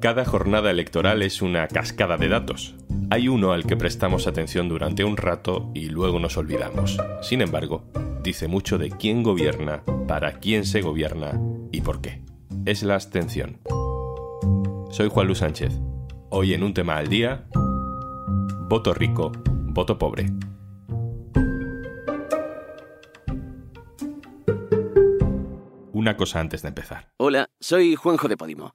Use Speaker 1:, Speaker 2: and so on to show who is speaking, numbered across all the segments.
Speaker 1: Cada jornada electoral es una cascada de datos. Hay uno al que prestamos atención durante un rato y luego nos olvidamos. Sin embargo, dice mucho de quién gobierna, para quién se gobierna y por qué. Es la abstención. Soy Juan Luis Sánchez. Hoy en un tema al día, voto rico, voto pobre. Una cosa antes de empezar.
Speaker 2: Hola, soy Juanjo de Podimo.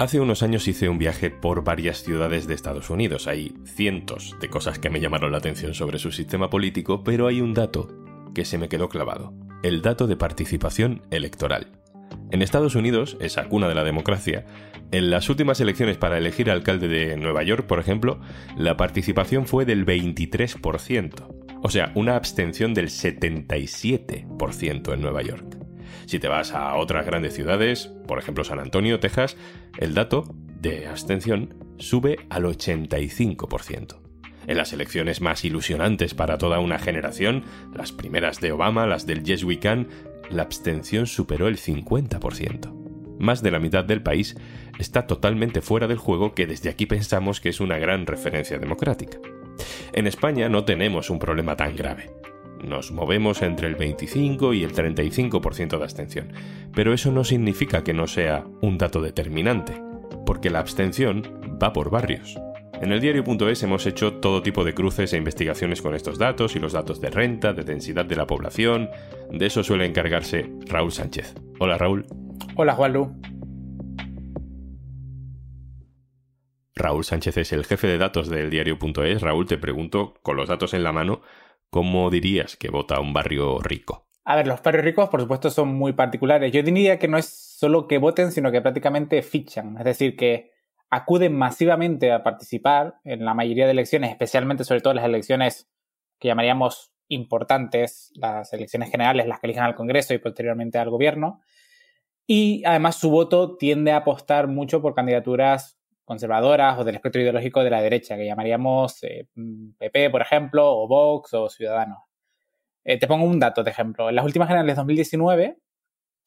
Speaker 1: Hace unos años hice un viaje por varias ciudades de Estados Unidos. Hay cientos de cosas que me llamaron la atención sobre su sistema político, pero hay un dato que se me quedó clavado. El dato de participación electoral. En Estados Unidos, esa cuna de la democracia, en las últimas elecciones para elegir alcalde de Nueva York, por ejemplo, la participación fue del 23%. O sea, una abstención del 77% en Nueva York. Si te vas a otras grandes ciudades, por ejemplo San Antonio, Texas, el dato de abstención sube al 85%. En las elecciones más ilusionantes para toda una generación, las primeras de Obama, las del Yes We Can, la abstención superó el 50%. Más de la mitad del país está totalmente fuera del juego que desde aquí pensamos que es una gran referencia democrática. En España no tenemos un problema tan grave. Nos movemos entre el 25 y el 35% de abstención, pero eso no significa que no sea un dato determinante, porque la abstención va por barrios. En el diario.es hemos hecho todo tipo de cruces e investigaciones con estos datos y los datos de renta, de densidad de la población. De eso suele encargarse Raúl Sánchez. Hola Raúl.
Speaker 3: Hola Juanlu.
Speaker 1: Raúl Sánchez es el jefe de datos del diario.es. Raúl, te pregunto, con los datos en la mano, ¿cómo dirías que vota un barrio rico?
Speaker 3: A ver, los barrios ricos, por supuesto, son muy particulares. Yo diría que no es solo que voten, sino que prácticamente fichan. Es decir, que acuden masivamente a participar en la mayoría de elecciones, especialmente sobre todo las elecciones que llamaríamos importantes, las elecciones generales, las que eligen al Congreso y posteriormente al gobierno. Y además su voto tiende a apostar mucho por candidaturas conservadoras o del espectro ideológico de la derecha, que llamaríamos PP, eh, por ejemplo, o Vox o Ciudadanos. Eh, te pongo un dato de ejemplo. En las últimas generales de 2019,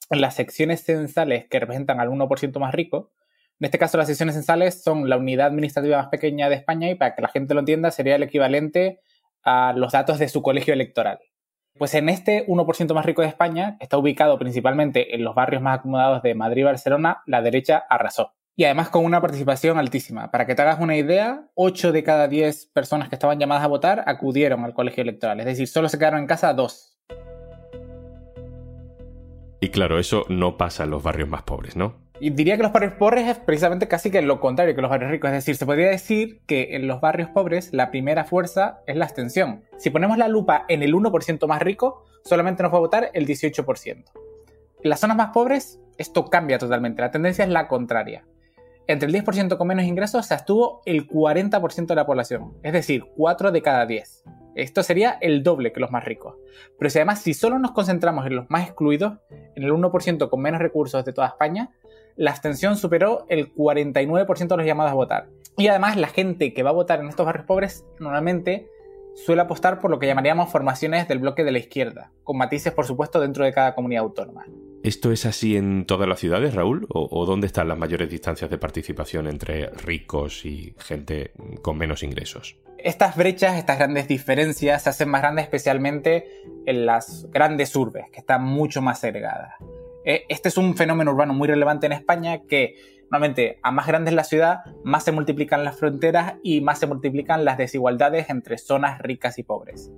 Speaker 3: en las secciones censales que representan al 1% más rico, en este caso las secciones censales son la unidad administrativa más pequeña de España y para que la gente lo entienda sería el equivalente a los datos de su colegio electoral. Pues en este 1% más rico de España, que está ubicado principalmente en los barrios más acomodados de Madrid y Barcelona, la derecha arrasó y además con una participación altísima. Para que te hagas una idea, 8 de cada 10 personas que estaban llamadas a votar acudieron al colegio electoral, es decir, solo se quedaron en casa dos.
Speaker 1: Y claro, eso no pasa en los barrios más pobres, ¿no?
Speaker 3: Y diría que los barrios pobres es precisamente casi que lo contrario que los barrios ricos. Es decir, se podría decir que en los barrios pobres la primera fuerza es la abstención. Si ponemos la lupa en el 1% más rico, solamente nos va a votar el 18%. En las zonas más pobres, esto cambia totalmente. La tendencia es la contraria entre el 10% con menos ingresos se abstuvo el 40% de la población, es decir, 4 de cada 10. Esto sería el doble que los más ricos. Pero si además si solo nos concentramos en los más excluidos, en el 1% con menos recursos de toda España, la abstención superó el 49% de los llamados a votar. Y además la gente que va a votar en estos barrios pobres normalmente suele apostar por lo que llamaríamos formaciones del bloque de la izquierda, con matices por supuesto dentro de cada comunidad autónoma.
Speaker 1: ¿Esto es así en todas las ciudades, Raúl? ¿O, dónde están las mayores distancias de participación entre ricos y gente con menos ingresos?
Speaker 3: Estas brechas, estas grandes diferencias se hacen más grandes especialmente en las grandes urbes, que están mucho más segregadas. Eh, este es un fenómeno urbano muy relevante en España que normalmente a más grande es la ciudad, más se multiplican las fronteras y más se multiplican las desigualdades entre zonas ricas y pobres.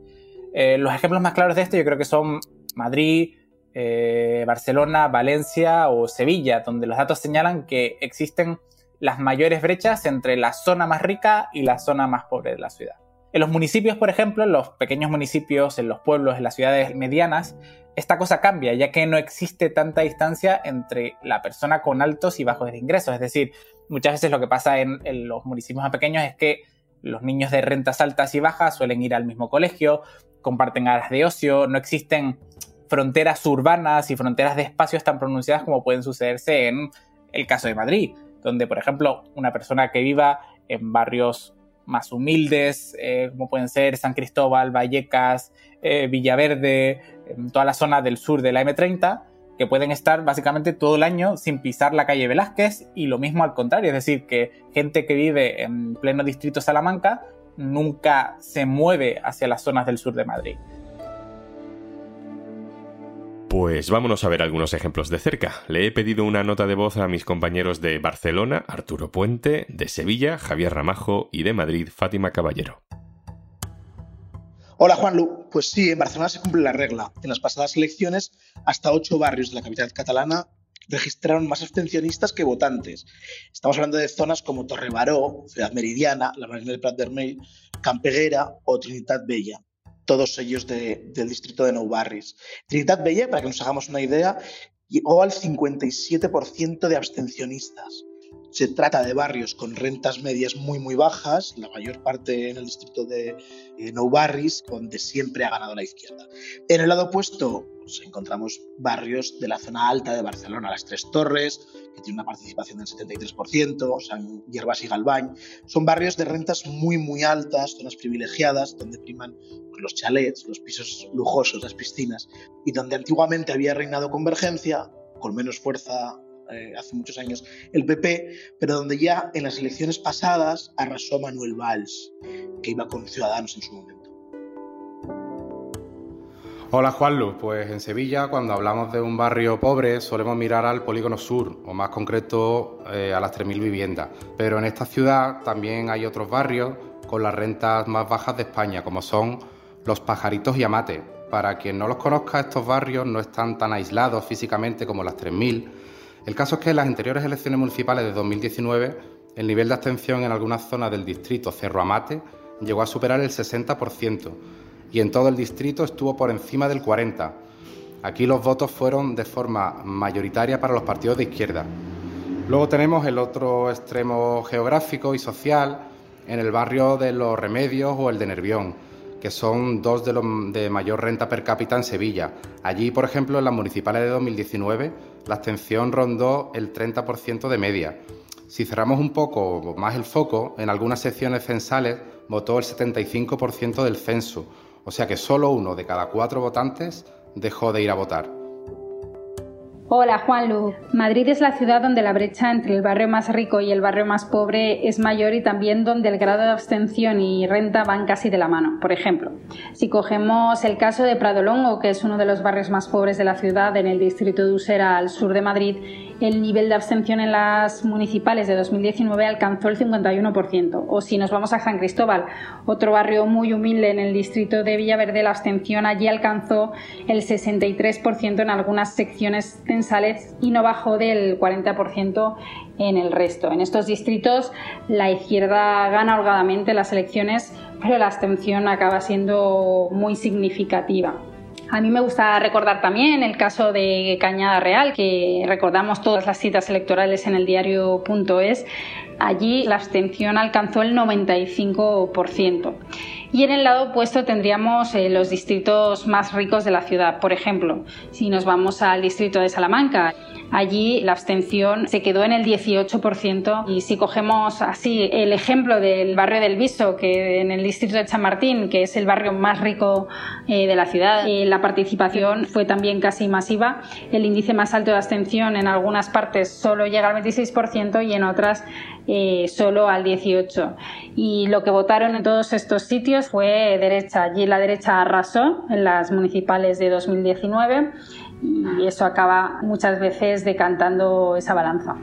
Speaker 3: Eh, los ejemplos más claros de esto yo creo que son Madrid, eh, Barcelona, Valencia o Sevilla, donde los datos señalan que existen las mayores brechas entre la zona más rica y la zona más pobre de la ciudad. En los municipios, por ejemplo, en los pequeños municipios, en los pueblos, en las ciudades medianas, esta cosa cambia, ya que no existe tanta distancia entre la persona con altos y bajos ingresos. Es decir, muchas veces lo que pasa en, los municipios más pequeños es que los niños de rentas altas y bajas suelen ir al mismo colegio, comparten áreas de ocio, no existen fronteras urbanas y fronteras de espacios tan pronunciadas como pueden sucederse en el caso de Madrid, donde, por ejemplo, una persona que viva en barrios más humildes, eh, como pueden ser San Cristóbal, Vallecas, eh, Villaverde, en toda la zona del sur de la M30, que pueden estar básicamente todo el año sin pisar la calle Velázquez y lo mismo al contrario, es decir, que gente que vive en pleno distrito Salamanca nunca se mueve hacia las zonas del sur de Madrid.
Speaker 1: Pues vámonos a ver algunos ejemplos de cerca. Le he pedido una nota de voz a mis compañeros de Barcelona, Arturo Puente, de Sevilla, Javier Ramajo y de Madrid, Fátima Caballero.
Speaker 4: Hola Juanlu, pues sí, en Barcelona se cumple la regla. En las pasadas elecciones, hasta ocho barrios de la capital catalana registraron más abstencionistas que votantes. Estamos hablando de zonas como Torrebaró, Ciudad Meridiana, la Marina del Prat d'Ermell, Campeguera o Trinitat Bella todos ellos del distrito de Nou Barris. Trinidad Bella, para que nos hagamos una idea, llegó al 57% de abstencionistas. Se trata de barrios con rentas medias muy muy bajas, la mayor parte en el distrito de eh, Nou Barris, donde siempre ha ganado la izquierda. En el lado opuesto pues, encontramos barrios de la zona alta de Barcelona, Las Tres Torres, que tiene una participación del 73%, San Hierbas y Galván. Son barrios de rentas muy, muy altas, zonas privilegiadas, donde priman pues, los chalets, los pisos lujosos, las piscinas, y donde antiguamente había reinado convergencia, con menos fuerza eh, hace muchos años el PP, pero donde ya en las elecciones pasadas arrasó Manuel Valls, que iba con Ciudadanos en su momento.
Speaker 5: Hola Juanlu, pues en Sevilla cuando hablamos de un barrio pobre solemos mirar al polígono sur, o más concreto eh, a las 3.000 viviendas. Pero en esta ciudad también hay otros barrios con las rentas más bajas de España, como son Los Pajaritos y Amate. Para quien no los conozca, estos barrios no están tan aislados físicamente como las 3.000. El caso es que en las anteriores elecciones municipales de 2019, el nivel de abstención en algunas zonas del distrito Cerro Amate llegó a superar el 60% y en todo el distrito estuvo por encima del 40%. Aquí los votos fueron de forma mayoritaria para los partidos de izquierda. Luego tenemos el otro extremo geográfico y social en el barrio de Los Remedios o el de Nervión, que son dos de los de mayor renta per cápita en Sevilla. Allí, por ejemplo, en las municipales de 2019, la abstención rondó el 30% de media. Si cerramos un poco más el foco, en algunas secciones censales votó el 75% del censo, o sea que solo uno de cada cuatro votantes dejó de ir a votar.
Speaker 6: Hola Juanlu. Madrid es la ciudad donde la brecha entre el barrio más rico y el barrio más pobre es mayor y también donde el grado de abstención y renta van casi de la mano. Por ejemplo, si cogemos el caso de Pradolongo, que es uno de los barrios más pobres de la ciudad en el distrito de Usera al sur de Madrid, el nivel de abstención en las municipales de 2019 alcanzó el 51%. O si nos vamos a San Cristóbal, otro barrio muy humilde en el distrito de Villaverde, la abstención allí alcanzó el 63% en algunas secciones censales y no bajó del 40% en el resto. En estos distritos la izquierda gana holgadamente las elecciones, pero la abstención acaba siendo muy significativa. A mí me gusta recordar también el caso de Cañada Real, que recordamos todas las citas electorales en el diario.es. Allí la abstención alcanzó el 95%. Y en el lado opuesto tendríamos eh, los distritos más ricos de la ciudad. Por ejemplo, si nos vamos al distrito de Salamanca, allí la abstención se quedó en el 18%. Y si cogemos así el ejemplo del barrio del Viso, que en el distrito de Chamartín, que es el barrio más rico eh, de la ciudad, eh, la participación fue también casi masiva. El índice más alto de abstención en algunas partes solo llega al 26% y en otras solo al 18%. Y lo que votaron en todos estos sitios fue derecha. Allí la derecha arrasó en las municipales de 2019 y eso acaba muchas veces decantando esa balanza.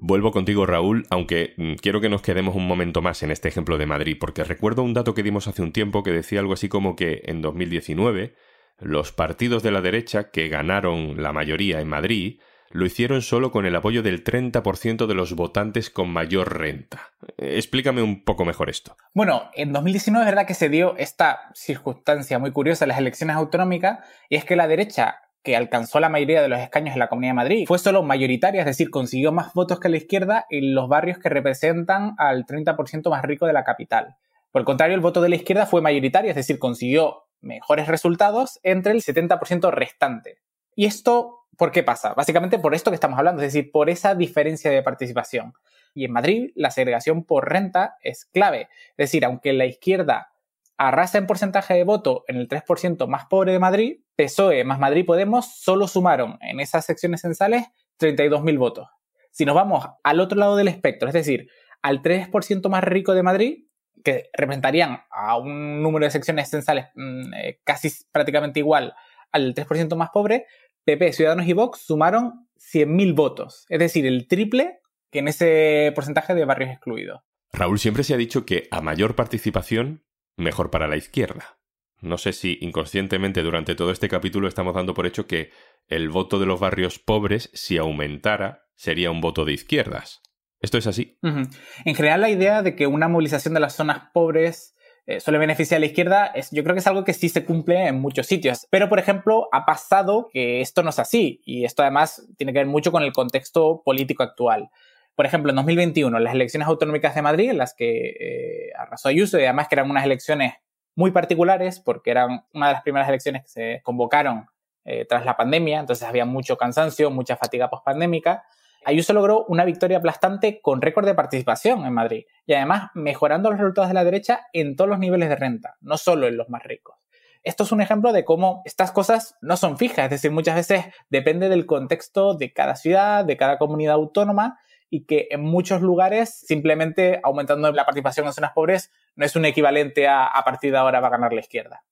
Speaker 1: Vuelvo contigo, Raúl, aunque mm, quiero que nos quedemos un momento más en este ejemplo de Madrid, porque recuerdo un dato que dimos hace un tiempo que decía algo así como que en 2019 los partidos de la derecha que ganaron la mayoría en Madrid lo hicieron solo con el apoyo del 30% de los votantes con mayor renta. Explícame un poco mejor esto.
Speaker 3: Bueno, en 2019 es verdad que se dio esta circunstancia muy curiosa en las elecciones autonómicas, y es que la derecha, que alcanzó la mayoría de los escaños en la Comunidad de Madrid, fue solo mayoritaria, es decir, consiguió más votos que la izquierda en los barrios que representan al 30% más rico de la capital. Por el contrario, el voto de la izquierda fue mayoritario, es decir, consiguió mejores resultados entre el 70% restante. ¿Y esto por qué pasa? Básicamente por esto que estamos hablando, es decir, por esa diferencia de participación. Y en Madrid la segregación por renta es clave. Es decir, aunque la izquierda arrasa en porcentaje de voto en el 3% más pobre de Madrid, PSOE más Madrid Podemos solo sumaron en esas secciones censales 32.000 votos. Si nos vamos al otro lado del espectro, es decir, al 3% más rico de Madrid, que representarían a un número de secciones censales mm, eh, casi prácticamente igual al 3% más pobre, PP, Ciudadanos y Vox sumaron 100.000 votos, es decir, el triple que en ese porcentaje de barrios excluidos.
Speaker 1: Raúl siempre se ha dicho que a mayor participación, mejor para la izquierda. No sé si inconscientemente durante todo este capítulo estamos dando por hecho que el voto de los barrios pobres, si aumentara, sería un voto de izquierdas. ¿Esto es así?
Speaker 3: En general, la idea de que una movilización de las zonas pobres eh, suele beneficiar a la izquierda, es, yo creo que es algo que sí se cumple en muchos sitios. Pero, por ejemplo, ha pasado que esto no es así. Y esto además tiene que ver mucho con el contexto político actual. Por ejemplo, en 2021, las elecciones autonómicas de Madrid, en las que eh, arrasó Ayuso, y además que eran unas elecciones muy particulares, porque eran una de las primeras elecciones que se convocaron eh, tras la pandemia, entonces había mucho cansancio, mucha fatiga pospandémica. Ayuso logró una victoria aplastante con récord de participación en Madrid y además mejorando los resultados de la derecha en todos los niveles de renta, no solo en los más ricos. Esto es un ejemplo de cómo estas cosas no son fijas, es decir, muchas veces depende del contexto de cada ciudad, de cada comunidad autónoma y que en muchos lugares simplemente aumentando la participación en zonas pobres no es un equivalente a a partir de ahora va a ganar la izquierda.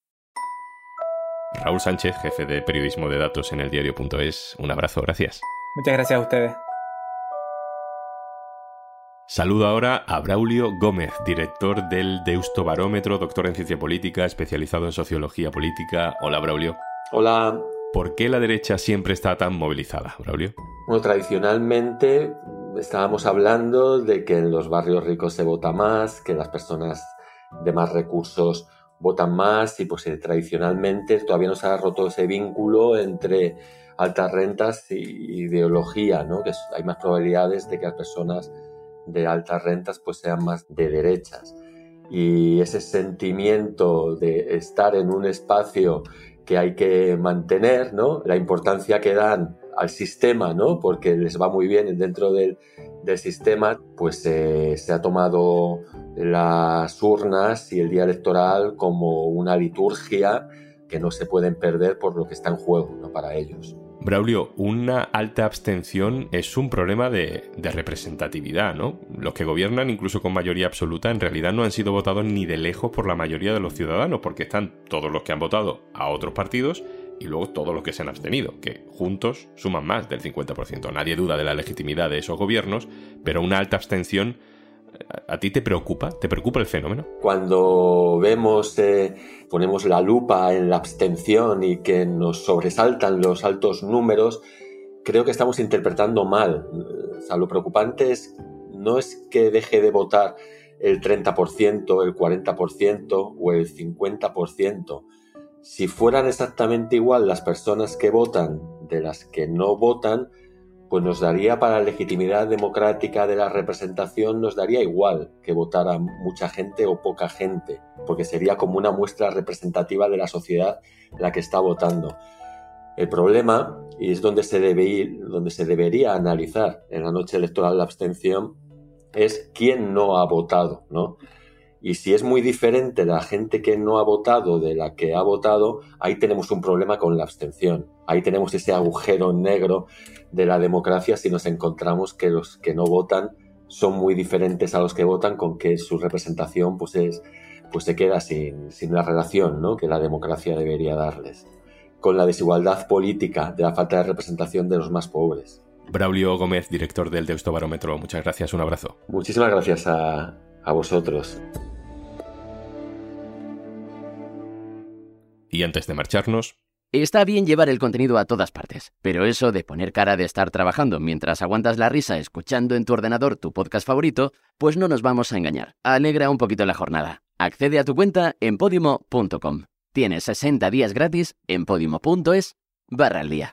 Speaker 1: Raúl Sánchez, jefe de periodismo de datos en el diario.es, un abrazo, gracias.
Speaker 3: Muchas gracias a ustedes.
Speaker 1: Saludo ahora a Braulio Gómez, director del Deusto Barómetro, doctor en ciencia política, especializado en sociología política. Hola, Braulio.
Speaker 7: Hola.
Speaker 1: ¿Por qué la derecha siempre está tan movilizada, Braulio?
Speaker 7: Bueno, tradicionalmente estábamos hablando de que en los barrios ricos se vota más, que las personas de más recursos votan más y pues eh, tradicionalmente todavía no se ha roto ese vínculo entre altas rentas y ideología, ¿no? Que hay más probabilidades de que las personas de altas rentas pues sean más de derechas. Y ese sentimiento de estar en un espacio que hay que mantener, ¿no? La importancia que dan al sistema, ¿no? Porque les va muy bien dentro del, sistema, pues eh, se ha tomado las urnas y el día electoral como una liturgia que no se pueden perder por lo que está en juego, ¿no? Para ellos.
Speaker 1: Braulio, una alta abstención es un problema de, representatividad, ¿no? Los que gobiernan, incluso con mayoría absoluta, en realidad no han sido votados ni de lejos por la mayoría de los ciudadanos, porque están todos los que han votado a otros partidos y luego todos los que se han abstenido, que juntos suman más del 50%. Nadie duda de la legitimidad de esos gobiernos, pero una alta abstención ¿A ti te preocupa? ¿Te preocupa el fenómeno?
Speaker 7: Cuando vemos, eh, ponemos la lupa en la abstención y que nos sobresaltan los altos números, creo que estamos interpretando mal. O sea, lo preocupante es, no es que deje de votar el 30%, el 40% o el 50%. Si fueran exactamente igual las personas que votan de las que no votan, pues nos daría para la legitimidad democrática de la representación, nos daría igual que votara mucha gente o poca gente, porque sería como una muestra representativa de la sociedad la que está votando. El problema, y es donde se, debe ir, donde se debería analizar en la noche electoral la abstención, es quién no ha votado, ¿no? Y si es muy diferente la gente que no ha votado de la que ha votado, ahí tenemos un problema con la abstención. Ahí tenemos ese agujero negro de la democracia si nos encontramos que los que no votan son muy diferentes a los que votan, con que su representación pues, es, pues se queda sin, sin la relación ¿no? que la democracia debería darles. Con la desigualdad política de la falta de representación de los más pobres.
Speaker 1: Braulio Gómez, director del Deusto Barómetro, muchas gracias, un abrazo.
Speaker 7: Muchísimas gracias a, a vosotros.
Speaker 1: Y antes de marcharnos,
Speaker 2: Está bien llevar el contenido a todas partes, pero eso de poner cara de estar trabajando mientras aguantas la risa escuchando en tu ordenador tu podcast favorito, pues no nos vamos a engañar. Alegra un poquito la jornada. Accede a tu cuenta en podimo.com. Tienes 60 días gratis en podimo.es barra al día.